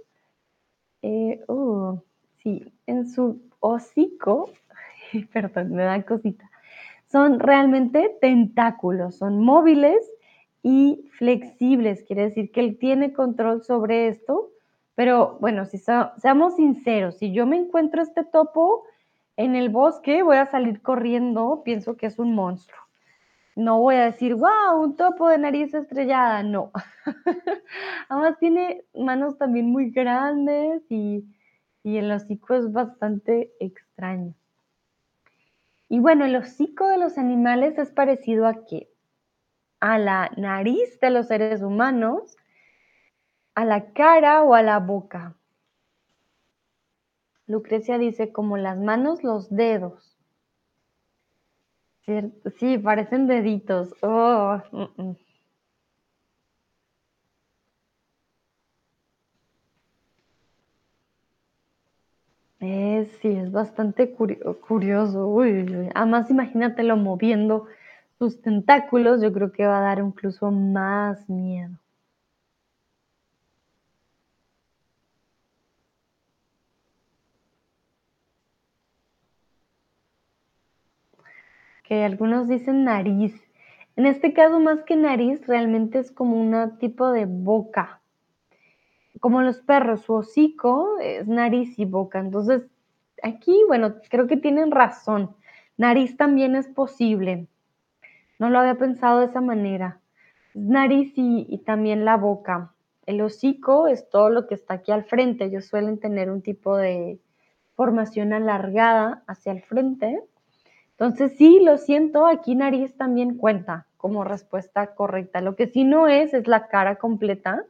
A: eh, uh, sí, en su hocico, perdón, me da cosita, son realmente tentáculos, son móviles y flexibles, quiere decir que él tiene control sobre esto, pero bueno, si seamos sinceros, si yo me encuentro este topo en el bosque, voy a salir corriendo, pienso que es un monstruo no voy a decir, wow, un topo de nariz estrellada, no. Además tiene manos también muy grandes y, y el hocico es bastante extraño. Y bueno, el hocico de los animales es parecido a qué? A la nariz de los seres humanos, a la cara o a la boca. Lucrecia dice como las manos, los dedos. Sí, parecen deditos. Oh, sí, es bastante curioso. Uy, Además, imagínatelo moviendo sus tentáculos, yo creo que va a dar incluso más miedo. que algunos dicen nariz. En este caso, más que nariz, realmente es como un tipo de boca. Como los perros, su hocico es nariz y boca. Entonces, aquí, bueno, creo que tienen razón. Nariz también es posible. No lo había pensado de esa manera. Nariz y, también la boca. El hocico es todo lo que está aquí al frente. Ellos suelen tener un tipo de formación alargada hacia el frente Entonces, sí, lo siento, aquí nariz también cuenta como respuesta correcta. Lo que sí no es, es la cara completa,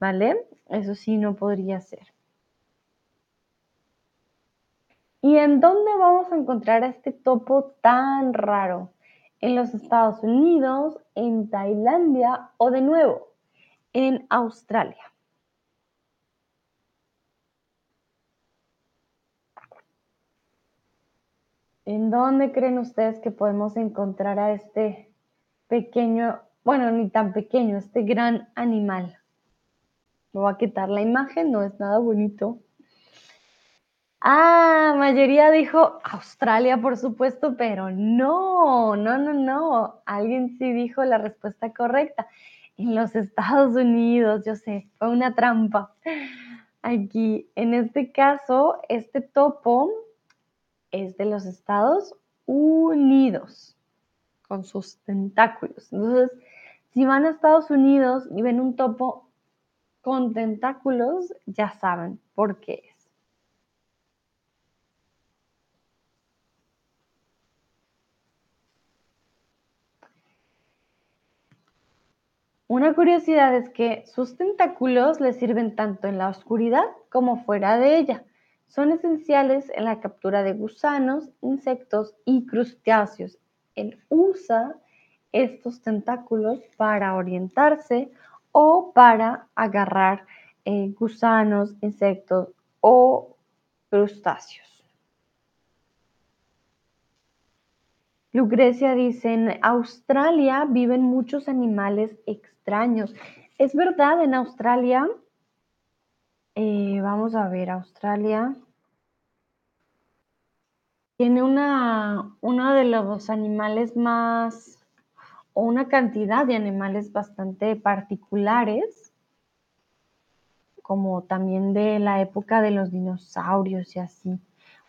A: ¿vale? Eso sí no podría ser. ¿Y en dónde vamos a encontrar a este topo tan raro? ¿En los Estados Unidos, en Tailandia o de nuevo en Australia? ¿En dónde creen ustedes que podemos encontrar a este pequeño, bueno, ni tan pequeño, este gran animal? Me voy a quitar la imagen, no es nada bonito. Ah, mayoría dijo Australia, por supuesto, pero no, no, no, no. Alguien sí dijo la respuesta correcta. En los Estados Unidos, yo sé, fue una trampa. Aquí, en este caso, este topo es de los Estados Unidos, con sus tentáculos. Entonces, si van a Estados Unidos y ven un topo con tentáculos, ya saben por Una curiosidad es que sus tentáculos le sirven tanto en la oscuridad como fuera de ella son esenciales en la captura de gusanos, insectos y crustáceos. Él usa estos tentáculos para orientarse o para agarrar eh, gusanos, insectos o crustáceos. Lucrecia dice, en Australia viven muchos animales extraños. Es verdad, en Australia eh, vamos a ver, Australia tiene una, uno de los animales más, o una cantidad de animales bastante particulares, como también de la época de los dinosaurios y así.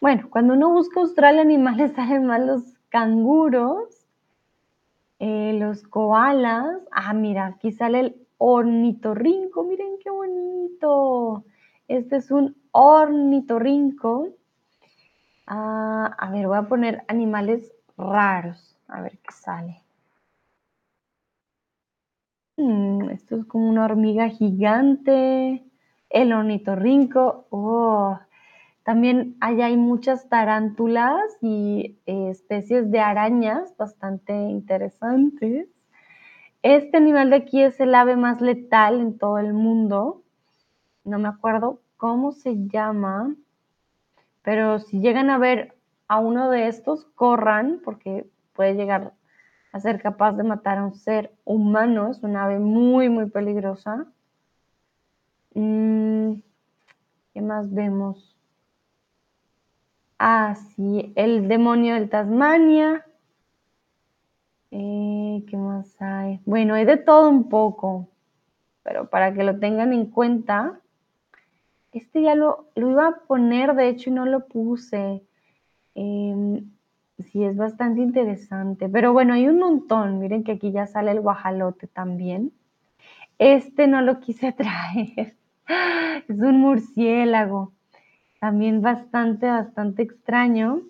A: Bueno, cuando uno busca Australia animales salen más los canguros, eh, los koalas. Ah, mira, aquí sale el ornitorrinco, miren qué bonito. Este es un ornitorrinco. Ah, a ver, voy a poner animales raros. A ver qué sale. Mm, esto es como una hormiga gigante. El ornitorrinco. Oh, también allá hay muchas tarántulas y eh, especies de arañas bastante interesantes. Este animal de aquí es el ave más letal en todo el mundo no me acuerdo cómo se llama, pero si llegan a ver a uno de estos, corran porque puede llegar a ser capaz de matar a un ser humano, es una ave muy, muy peligrosa. Mm, ¿Qué más vemos? Ah, sí, el demonio del Tasmania. Eh, ¿Qué más hay? Bueno, hay de todo un poco, pero para que lo tengan en cuenta, este ya lo, iba a poner, de hecho, y no lo puse. Em, sí, es bastante interesante. Pero bueno, hay un montón. Miren que aquí ya sale el guajalote también. Este no lo quise traer. Es un murciélago. También bastante, bastante extraño.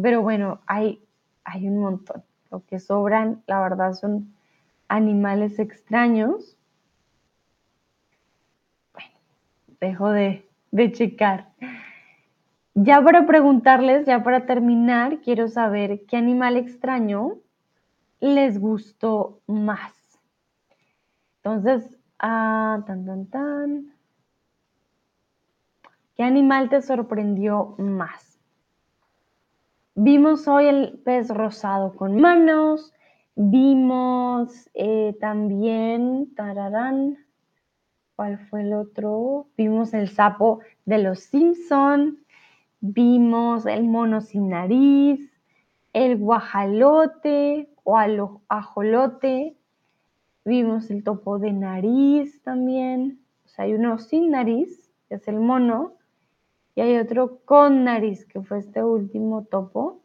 A: Pero bueno, hay, hay un montón. Lo que sobran, la verdad, son animales extraños. Bueno, dejo de, de checar. Ya para preguntarles, ya para terminar, quiero saber qué animal extraño les gustó más. Entonces, ah, tan, tan, tan. ¿Qué animal te sorprendió más? Vimos hoy el pez rosado con manos, vimos eh, también, tararán, ¿Cuál fue el otro? Vimos el sapo de los Simpson, vimos el mono sin nariz, el guajalote o ajolote, vimos el topo de nariz también, o sea, hay uno sin nariz, que es el mono, y hay otro con nariz, que fue este último topo,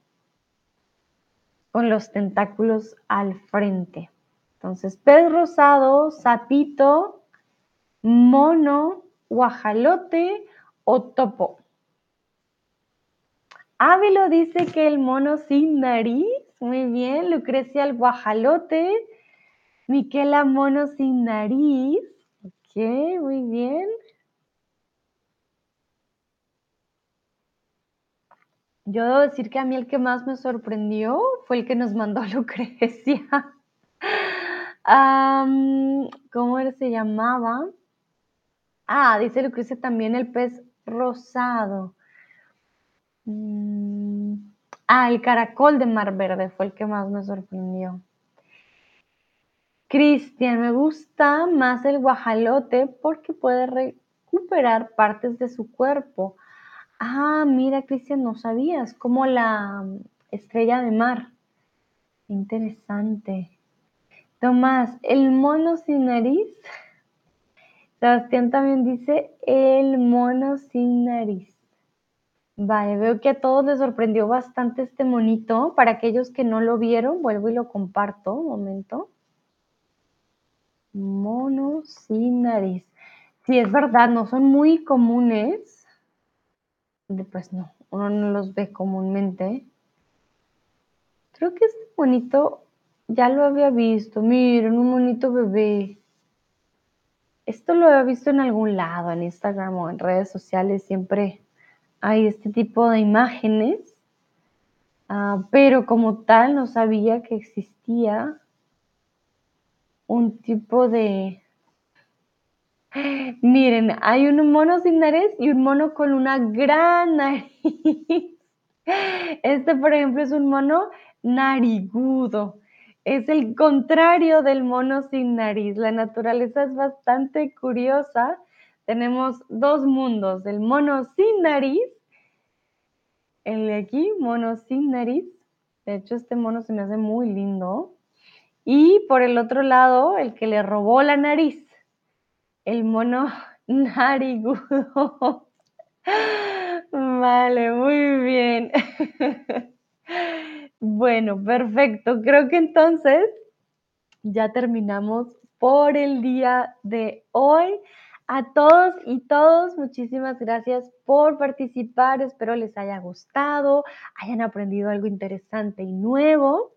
A: con los tentáculos al frente. Entonces, pez rosado, sapito, mono, guajalote o topo. Ávilo dice que el mono sin nariz. Muy bien. Lucrecia el guajalote. Miquela mono sin nariz. Ok, muy bien. Yo debo decir que a mí el que más me sorprendió fue el que nos mandó Lucrecia. ¿Cómo se llamaba? Ah, dice Lucrecia también el pez rosado. Mm, ah, el caracol de mar verde fue el que más me sorprendió. Cristian, me gusta más el guajalote porque puede recuperar partes de su cuerpo. Ah, mira, Cristian, no sabías, como la mm, estrella de mar. Interesante. Tomás, el mono sin nariz. Sebastián también dice el mono sin nariz. Vale, veo que a todos les sorprendió bastante este monito. Para aquellos que no lo vieron, vuelvo y lo comparto. Un momento. Mono sin nariz. Sí, es verdad, no son muy comunes pues no, uno no los ve comúnmente. Creo que este monito ya lo había visto. Miren, un monito bebé. Esto lo había visto en algún lado, en Instagram o en redes sociales. Siempre hay este tipo de imágenes. Ah, pero como tal no sabía que existía un tipo de, Miren, hay un mono sin nariz y un mono con una gran nariz. Este, por ejemplo, es un mono narigudo. Es el contrario del mono sin nariz. La naturaleza es bastante curiosa. Tenemos dos mundos, el mono sin nariz, el de aquí, mono sin nariz. De hecho, este mono se me hace muy lindo. Y por el otro lado, el que le robó la nariz el mono narigudo. Vale, muy bien. Bueno, perfecto. Creo que entonces ya terminamos por el día de hoy. A todos y todos, muchísimas gracias por participar. Espero les haya gustado, hayan aprendido algo interesante y nuevo.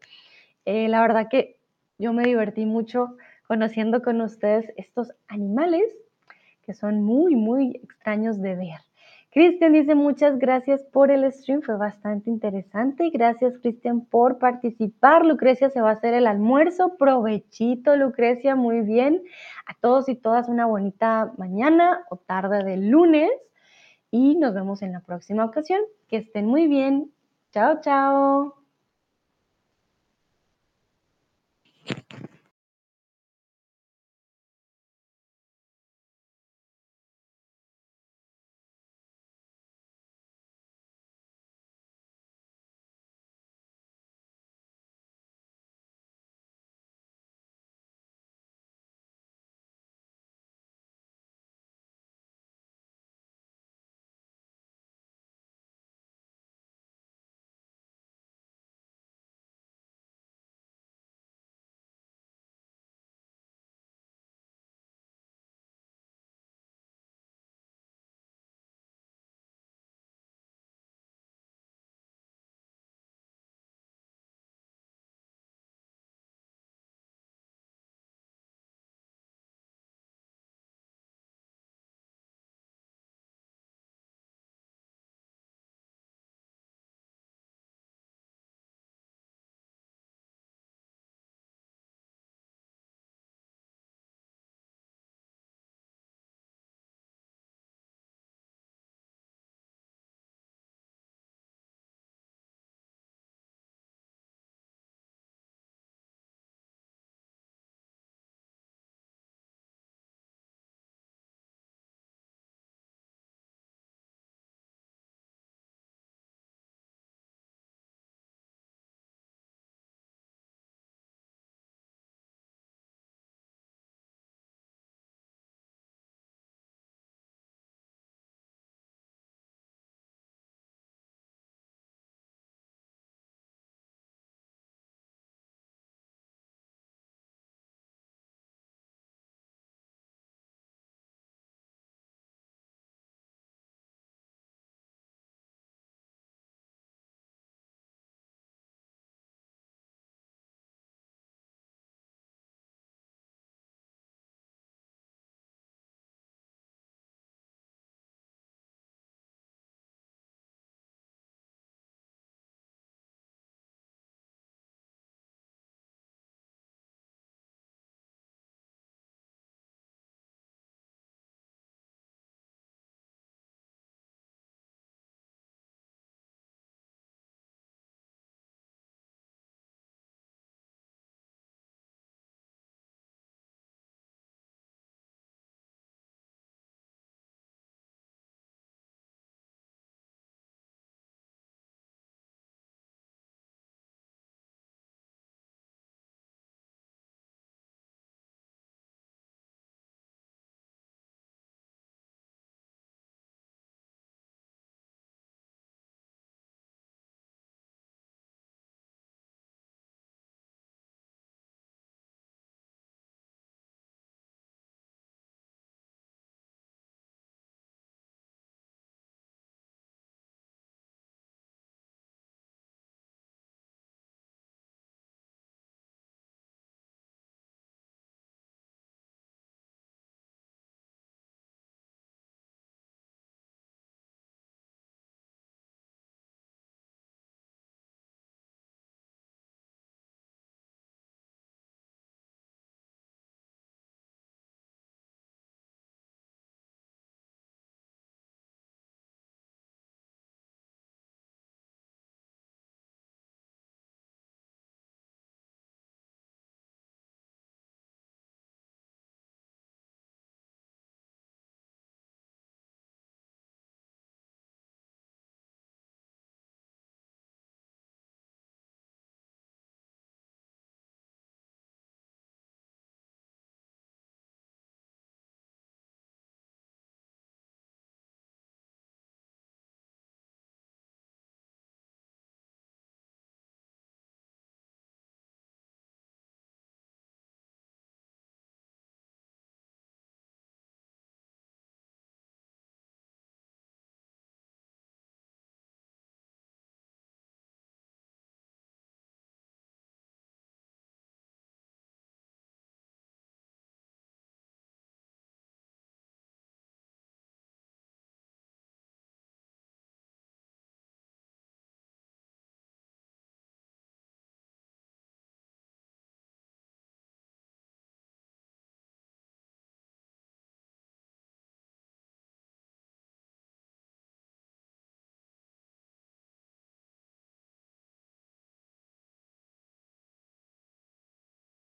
A: Eh, la verdad que yo me divertí mucho conociendo con ustedes estos animales que son muy, muy extraños de ver. Cristian dice muchas gracias por el stream, fue bastante interesante. Gracias Cristian por participar. Lucrecia se va a hacer el almuerzo. Provechito Lucrecia, muy bien. A todos y todas una bonita mañana o tarde de lunes y nos vemos en la próxima ocasión. Que estén muy bien. Chao, chao.